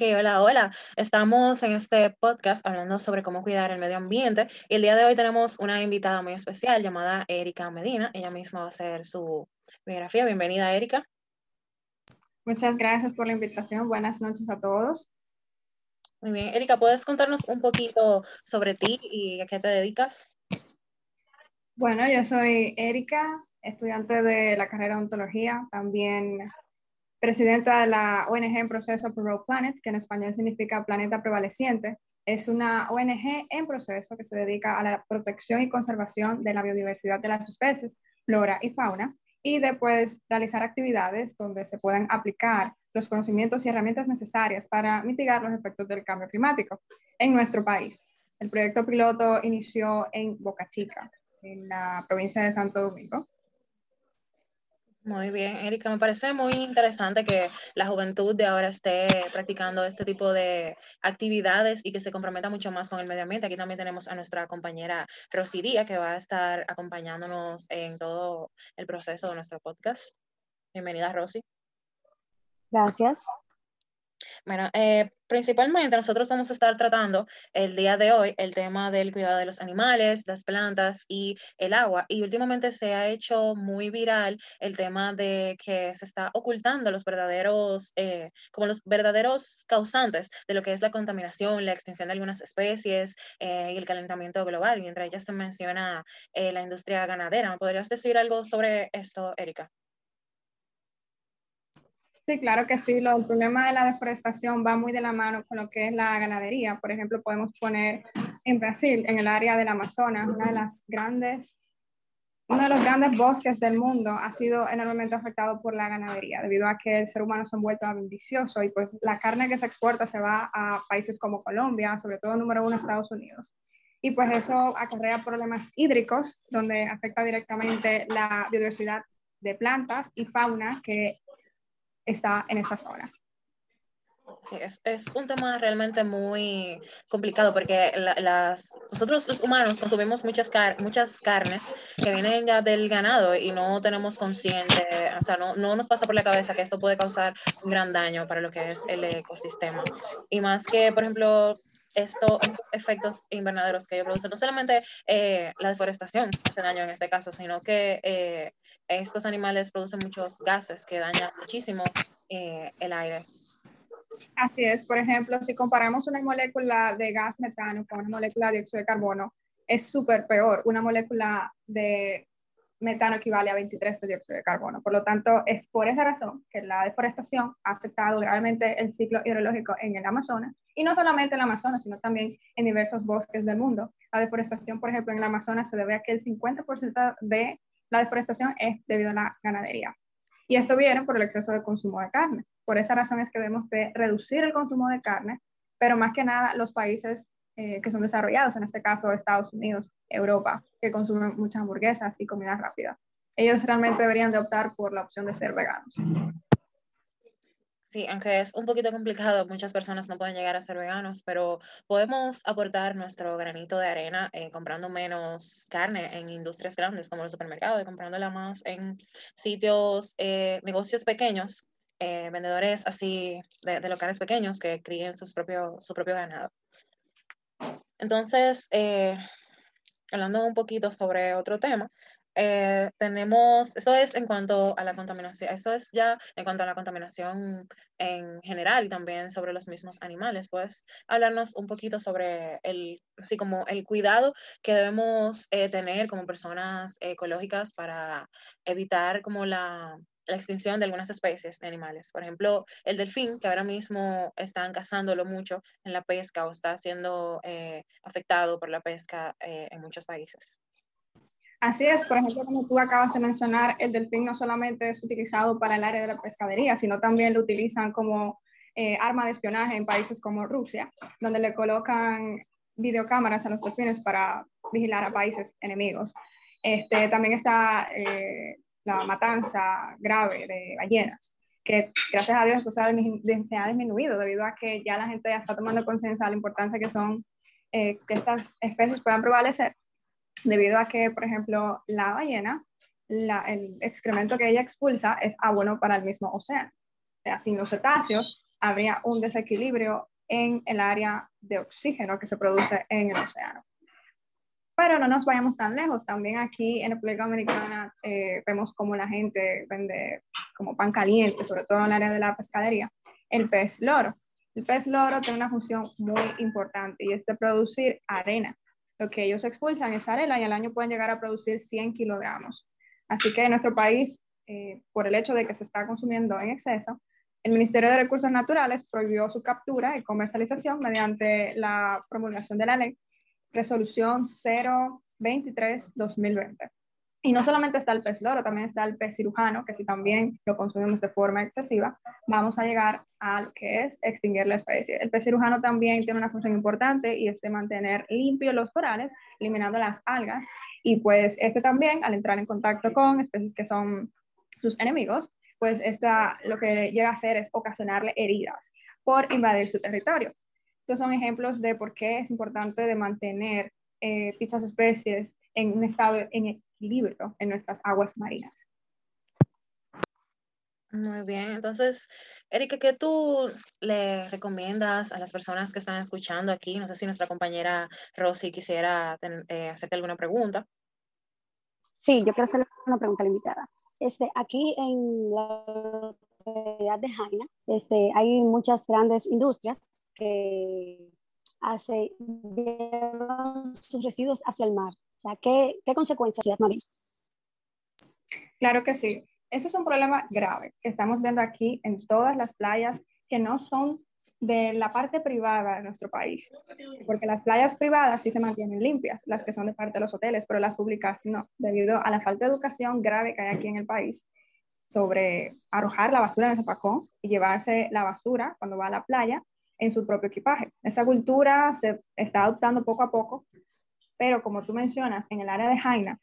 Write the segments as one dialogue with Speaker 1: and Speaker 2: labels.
Speaker 1: hola, hola. Estamos en este podcast hablando sobre cómo cuidar el medio ambiente y el día de hoy tenemos una invitada muy especial llamada Erika Medina. Ella misma va a hacer su biografía. Bienvenida, Erika.
Speaker 2: Muchas gracias por la invitación. Buenas noches a todos.
Speaker 1: Muy bien, Erika, ¿puedes contarnos un poquito sobre ti y a qué te dedicas?
Speaker 2: Bueno, yo soy Erika, estudiante de la carrera de ontología, también presidenta de la ONG en proceso Pro Planet, que en español significa Planeta Prevaleciente. Es una ONG en proceso que se dedica a la protección y conservación de la biodiversidad de las especies, flora y fauna, y después realizar actividades donde se puedan aplicar los conocimientos y herramientas necesarias para mitigar los efectos del cambio climático en nuestro país. El proyecto piloto inició en Boca Chica, en la provincia de Santo Domingo,
Speaker 1: muy bien, Erika, me parece muy interesante que la juventud de ahora esté practicando este tipo de actividades y que se comprometa mucho más con el medio ambiente. Aquí también tenemos a nuestra compañera Rosy Díaz, que va a estar acompañándonos en todo el proceso de nuestro podcast. Bienvenida, Rosy.
Speaker 3: Gracias.
Speaker 1: Bueno, eh, principalmente nosotros vamos a estar tratando el día de hoy el tema del cuidado de los animales, las plantas y el agua. Y últimamente se ha hecho muy viral el tema de que se está ocultando los verdaderos, eh, como los verdaderos causantes de lo que es la contaminación, la extinción de algunas especies eh, y el calentamiento global. Y entre ellas se menciona la industria ganadera. ¿Me podrías decir algo sobre esto, Erika?
Speaker 2: Sí, claro que sí. Lo, el problema de la deforestación va muy de la mano con lo que es la ganadería. Por ejemplo, podemos poner en Brasil, en el área del Amazonas, una de las grandes, uno de los grandes bosques del mundo ha sido enormemente afectado por la ganadería, debido a que el ser humano se ha vuelto ambicioso y pues la carne que se exporta se va a países como Colombia, sobre todo número uno Estados Unidos. Y pues eso acarrea problemas hídricos, donde afecta directamente la biodiversidad de plantas y fauna que está en esa zona.
Speaker 1: es, es, un tema realmente muy complicado porque las, nosotros los humanos consumimos muchas, muchas carnes que vienen ya del ganado y no tenemos consciente, o sea, no, no, nos pasa por la cabeza que esto puede causar un gran daño para lo que es el ecosistema. Y más que, por ejemplo, estos efectos invernaderos que ellos producen, no solamente eh, la deforestación hace daño en este caso, sino que eh, estos animales producen muchos gases que dañan muchísimo eh, el aire.
Speaker 2: Así es, por ejemplo, si comparamos una molécula de gas metano con una molécula de dióxido de carbono, es súper peor. Una molécula de metano equivale a 23 de dióxido de carbono. Por lo tanto, es por esa razón que la deforestación ha afectado gravemente el ciclo hidrológico en el Amazonas, y no solamente en el Amazonas, sino también en diversos bosques del mundo. La deforestación, por ejemplo, en el Amazonas se debe a que el 50% de la deforestación es debido a la ganadería. Y esto viene por el exceso de consumo de carne. Por esa razón es que debemos de reducir el consumo de carne, pero más que nada los países eh, que son desarrollados, en este caso Estados Unidos, Europa, que consumen muchas hamburguesas y comida rápida. Ellos realmente deberían de optar por la opción de ser veganos.
Speaker 1: Sí, aunque es un poquito complicado, muchas personas no pueden llegar a ser veganos, pero podemos aportar nuestro granito de arena eh, comprando menos carne en industrias grandes como el supermercado y comprándola más en sitios, eh, negocios pequeños, vendedores así de, de, locales pequeños que críen sus propio, su propio ganado. Entonces, eh, hablando un poquito sobre otro tema, eh, tenemos, eso es en cuanto a la contaminación, eso es ya en cuanto a la contaminación en general y también sobre los mismos animales. ¿Puedes hablarnos un poquito sobre el, así como el cuidado que debemos eh, tener como personas ecológicas para evitar como la, la extinción de algunas especies de animales. Por ejemplo, el delfín, que ahora mismo están cazándolo mucho en la pesca o está siendo eh, afectado por la pesca eh, en muchos países.
Speaker 2: Así es, por ejemplo, como tú acabas de mencionar, el delfín no solamente es utilizado para el área de la pescadería, sino también lo utilizan como eh, arma de espionaje en países como Rusia, donde le colocan videocámaras a los delfines para vigilar a países enemigos. Este, también está la matanza grave de ballenas, que gracias a Dios eso se ha, disminuido debido a que ya la gente ya está tomando conciencia de la importancia que son eh, que estas especies puedan prevalecer, debido a que, por ejemplo, la ballena, el excremento que ella expulsa es abono para el mismo océano. O sin los cetáceos, habría un desequilibrio en el área de oxígeno que se produce en el océano. Pero no nos vayamos tan lejos. También aquí en República Dominicana eh, vemos como la gente vende como pan caliente, sobre todo en el área de la pescadería, el pez loro. El pez loro tiene una función muy importante y es de producir arena. Lo que ellos expulsan es arena y al año pueden llegar a producir 100 kilogramos. Así que en nuestro país, eh, por el hecho de que se está consumiendo en exceso, el Ministerio de Recursos Naturales prohibió su captura y comercialización mediante la promulgación de la ley resolución 023-2020. Y no solamente está el pez loro, también está el pez cirujano, que si también lo consumimos de forma excesiva, vamos a llegar a lo que es extinguir la especie. El pez cirujano también tiene una función importante y es de mantener limpios los corales, eliminando las algas. Y pues este también, al entrar en contacto con especies que son sus enemigos, pues esta, lo que llega a hacer es ocasionarle heridas por invadir su territorio. Estos son ejemplos de por qué es importante de mantener eh, dichas especies en un estado en equilibrio en nuestras aguas marinas.
Speaker 1: Muy bien, entonces, Erika, ¿qué tú le recomiendas a las personas que están escuchando aquí? No sé si nuestra compañera Rosy quisiera eh, hacerte alguna pregunta.
Speaker 3: Sí, yo quiero hacerle una pregunta a la invitada. Este, aquí en la localidad de Jaina este, hay muchas grandes industrias que hace, llevan sus residuos hacia el mar. ¿qué, qué consecuencias tiene
Speaker 2: Claro que sí. Eso es un problema grave que estamos viendo aquí en todas las playas que no son de la parte privada de nuestro país, porque las playas privadas sí se mantienen limpias, las que son de parte de los hoteles, pero las públicas no, debido a la falta de educación grave que hay aquí en el país sobre arrojar la basura en el zapacón y llevarse la basura cuando va a la playa en su propio equipaje. Esa cultura se está adoptando poco a poco, pero como tú mencionas, en el área de Jaina,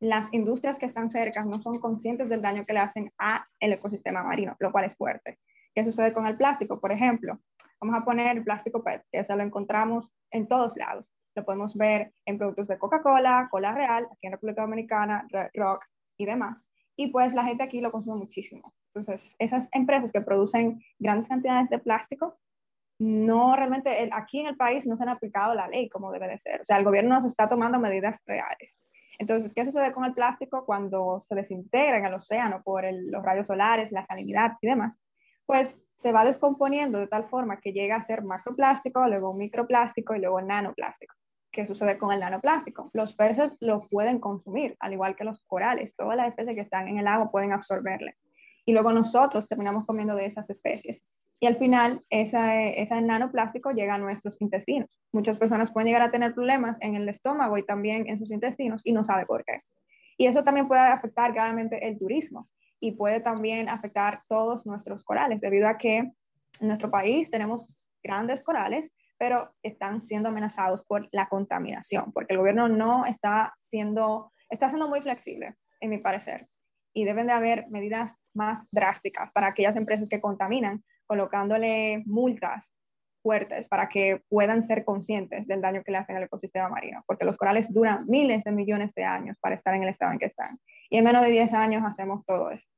Speaker 2: las industrias que están cerca no son conscientes del daño que le hacen al ecosistema marino, lo cual es fuerte. ¿Qué sucede con el plástico? Por ejemplo, vamos a poner el plástico PET, que ya lo encontramos en todos lados. Lo podemos ver en productos de Coca-Cola, Cola Real, aquí en República Dominicana, Rock y demás. Y pues la gente aquí lo consume muchísimo. Entonces, esas empresas que producen grandes cantidades de plástico no realmente aquí en el país no se han aplicado la ley como debe de ser. O sea, el gobierno no se está tomando medidas reales. Entonces, ¿qué sucede con el plástico cuando se desintegra en el océano por los rayos solares, la salinidad y demás? Pues se va descomponiendo de tal forma que llega a ser macroplástico, luego microplástico y luego nanoplástico. ¿Qué sucede con el nanoplástico? Los peces lo pueden consumir, al igual que los corales. Todas las especies que están en el agua pueden absorberle. Y luego nosotros terminamos comiendo de esas especies y al final ese, ese nanoplástico llega a nuestros intestinos. Muchas personas pueden llegar a tener problemas en el estómago y también en sus intestinos y no sabe por qué. Y eso también puede afectar gravemente el turismo y puede también afectar todos nuestros corales, debido a que en nuestro país tenemos grandes corales, pero están siendo amenazados por la contaminación, porque el gobierno no está siendo, está siendo muy flexible, en mi parecer, y deben de haber medidas más drásticas para aquellas empresas que contaminan, colocándole multas fuertes para que puedan ser conscientes del daño que le hacen al ecosistema marino, porque los corales duran miles de millones de años para estar en el estado en que están. Y en menos de 10 años hacemos todo esto.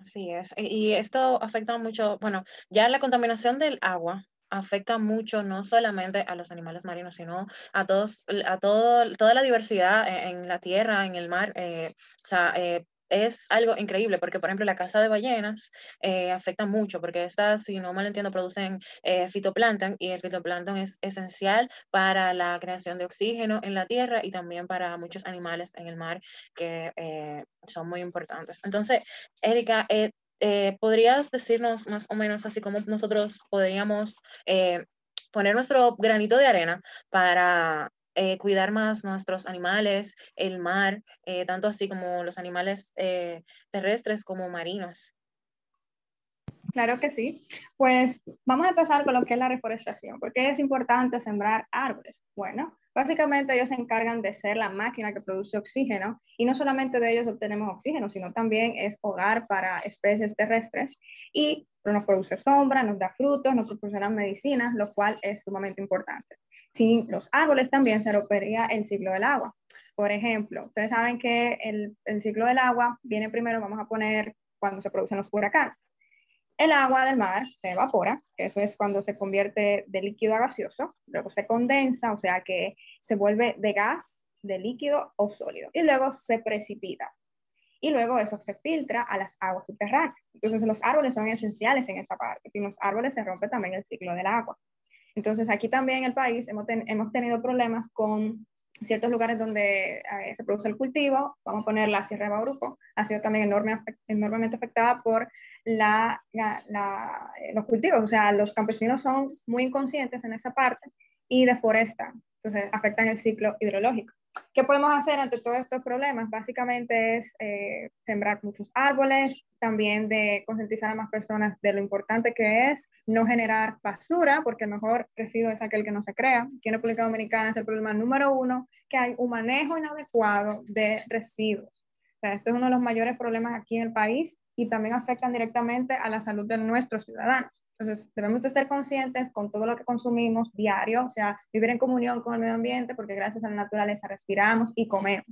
Speaker 1: Así es. Y esto afecta mucho, bueno, ya la contaminación del agua afecta mucho no solamente a los animales marinos, sino a todos, a todo, toda la diversidad en, la tierra, en el mar. Eh, o sea, eh, es algo increíble porque, por ejemplo, la caza de ballenas eh, afecta mucho porque estas, si no mal entiendo, producen eh, fitoplancton y el fitoplancton es esencial para la creación de oxígeno en la tierra y también para muchos animales en el mar que eh, son muy importantes. Entonces, Erika, ¿podrías decirnos más o menos así como nosotros podríamos poner nuestro granito de arena para eh, cuidar más nuestros animales, el mar, eh, tanto así como los animales eh, terrestres como marinos.
Speaker 2: Claro que sí. Pues vamos a empezar con lo que es la reforestación. ¿Por qué es importante sembrar árboles? Bueno, básicamente ellos se encargan de ser la máquina que produce oxígeno y no solamente de ellos obtenemos oxígeno, sino también es hogar para especies terrestres y nos produce sombra, nos da frutos, nos proporciona medicinas, lo cual es sumamente importante. Sin los árboles también se rompería el ciclo del agua. Por ejemplo, ustedes saben que el, el ciclo del agua viene primero, vamos a poner, cuando se producen los huracanes. El agua del mar se evapora, eso es cuando se convierte de líquido a gaseoso, luego se condensa, o sea que se vuelve de gas, de líquido o sólido, y luego se precipita. Y luego eso se filtra a las aguas subterráneas. Entonces los árboles son esenciales en esa parte. Sin los árboles se rompe también el ciclo del agua. Entonces aquí también en el país hemos, hemos tenido problemas con ciertos lugares donde eh, se produce el cultivo, vamos a poner la Sierra de Bauruco, ha sido también enorme, enormemente afectada por la, eh, los cultivos, o sea, los campesinos son muy inconscientes en esa parte y deforestan, entonces afectan el ciclo hidrológico. ¿Qué podemos hacer ante todos estos problemas? Básicamente es eh, sembrar muchos árboles, también de concientizar a más personas de lo importante que es no generar basura, porque el mejor residuo es aquel que no se crea. Aquí en República Dominicana es el problema número uno, que hay un manejo inadecuado de residuos. O sea, esto es uno de los mayores problemas aquí en el país y también afectan directamente a la salud de nuestros ciudadanos. Entonces, debemos de ser conscientes con todo lo que consumimos diario, o sea, vivir en comunión con el medio ambiente, porque gracias a la naturaleza respiramos y comemos.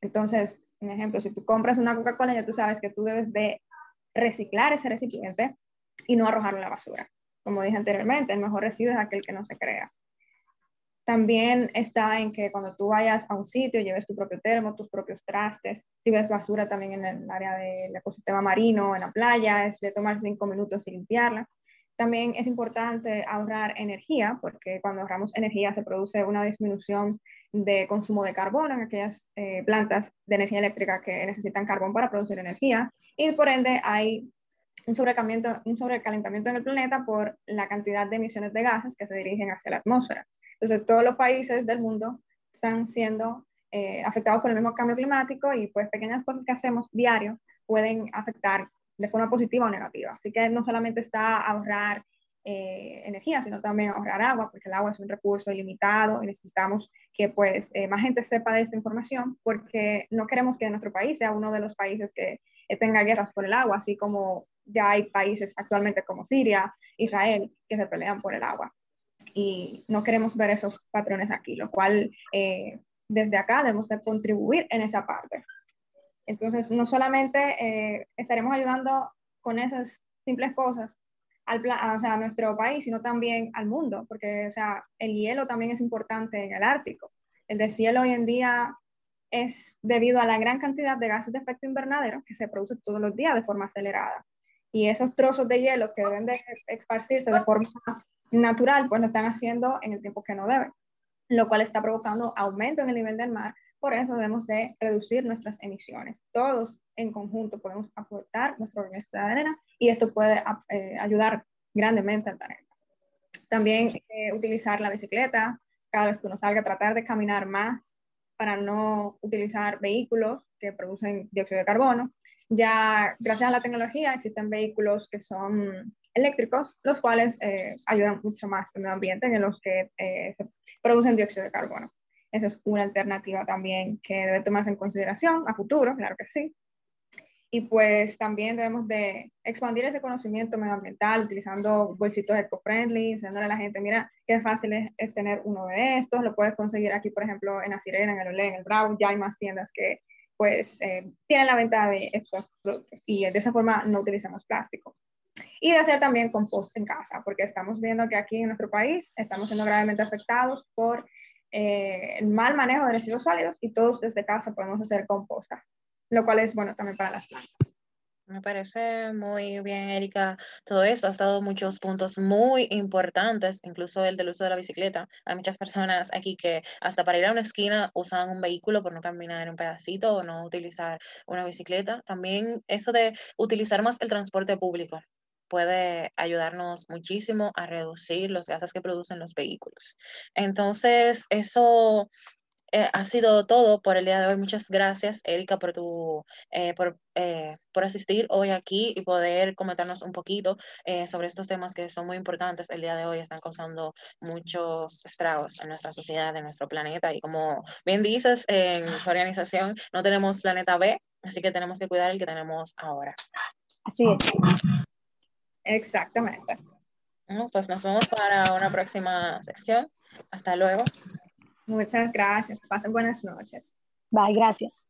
Speaker 2: Entonces, un ejemplo, si tú compras una Coca-Cola, ya tú sabes que tú debes de reciclar ese recipiente y no arrojarlo a la basura. Como dije anteriormente, el mejor residuo es aquel que no se crea. También está en que cuando tú vayas a un sitio, lleves tu propio termo, tus propios trastes. Si ves basura también en el área del ecosistema marino, en la playa, es de tomar cinco minutos y limpiarla. También es importante ahorrar energía, porque cuando ahorramos energía se produce una disminución de consumo de carbono en aquellas eh, plantas de energía eléctrica que necesitan carbón para producir energía, y por ende hay un sobrecalentamiento, un sobrecalentamiento en el planeta por la cantidad de emisiones de gases que se dirigen hacia la atmósfera. Entonces, todos los países del mundo están siendo eh, afectados por el mismo cambio climático y pues pequeñas cosas que hacemos diario pueden afectar de forma positiva o negativa. Así que no solamente está ahorrar eh, energía, sino también ahorrar agua, porque el agua es un recurso ilimitado y necesitamos que pues eh, más gente sepa de esta información, porque no queremos que nuestro país sea uno de los países que eh, tenga guerras por el agua, así como ya hay países actualmente como Siria, Israel, que se pelean por el agua. Y no queremos ver esos patrones aquí, lo cual desde acá debemos de contribuir en esa parte. Entonces, no solamente eh, estaremos ayudando con esas simples cosas al a, o sea, a nuestro país, sino también al mundo, porque o sea, el hielo también es importante en el Ártico. El deshielo hoy en día es debido a la gran cantidad de gases de efecto invernadero que se produce todos los días de forma acelerada. Y esos trozos de hielo que deben de esparcirse de forma natural, pues lo están haciendo en el tiempo que no deben, lo cual está provocando aumento en el nivel del mar, por eso debemos de reducir nuestras emisiones. Todos en conjunto podemos aportar nuestro granito de arena y esto puede eh, ayudar grandemente al planeta. También eh, utilizar la bicicleta cada vez que uno salga, tratar de caminar más para no utilizar vehículos que producen dióxido de carbono. Ya gracias a la tecnología existen vehículos que son eléctricos, los cuales eh, ayudan mucho más al medio ambiente en los que se producen dióxido de carbono. Esa es una alternativa también que debe tomarse en consideración a futuro, claro que sí. Y pues también debemos de expandir ese conocimiento medioambiental utilizando bolsitos eco-friendly, enseñándole a la gente, mira, qué fácil es, tener uno de estos, lo puedes conseguir aquí, por ejemplo, en La Sirena, en el Olé, en el Bravo, ya hay más tiendas que pues eh, tienen la venta de estos y de esa forma no utilizamos plástico. Y de hacer también compost en casa, porque estamos viendo que aquí en nuestro país estamos siendo gravemente afectados por eh, el mal manejo de residuos sólidos y todos desde casa podemos hacer composta, lo cual es bueno también para las plantas.
Speaker 1: Me parece muy bien, Erika. Todo esto ha estado muchos puntos muy importantes, incluso el del uso de la bicicleta. Hay muchas personas aquí que hasta para ir a una esquina usan un vehículo por no caminar un pedacito o no utilizar una bicicleta. También eso de utilizar más el transporte público puede ayudarnos muchísimo a reducir los gases que producen los vehículos. Entonces, eso eh, ha sido todo por el día de hoy. Muchas gracias, Erika, por, tu, eh, por, eh, por, asistir hoy aquí y poder comentarnos un poquito sobre estos temas que son muy importantes. El día de hoy están causando muchos estragos en nuestra sociedad, en nuestro planeta. Y como bien dices, en su organización no tenemos planeta B, así que tenemos que cuidar el que tenemos ahora.
Speaker 3: Así es.
Speaker 2: Exactamente.
Speaker 1: pues nos vemos para una próxima sección. Hasta luego.
Speaker 2: Muchas gracias. Pasen buenas noches.
Speaker 3: Bye, gracias.